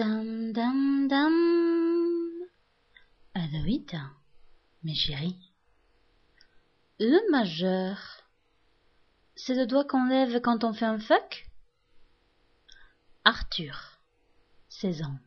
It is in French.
Dam dam dam. Aloïda, mes chéris. Le majeur, c'est le doigt qu'on lève quand on fait un fuck? Arthur, 16 ans.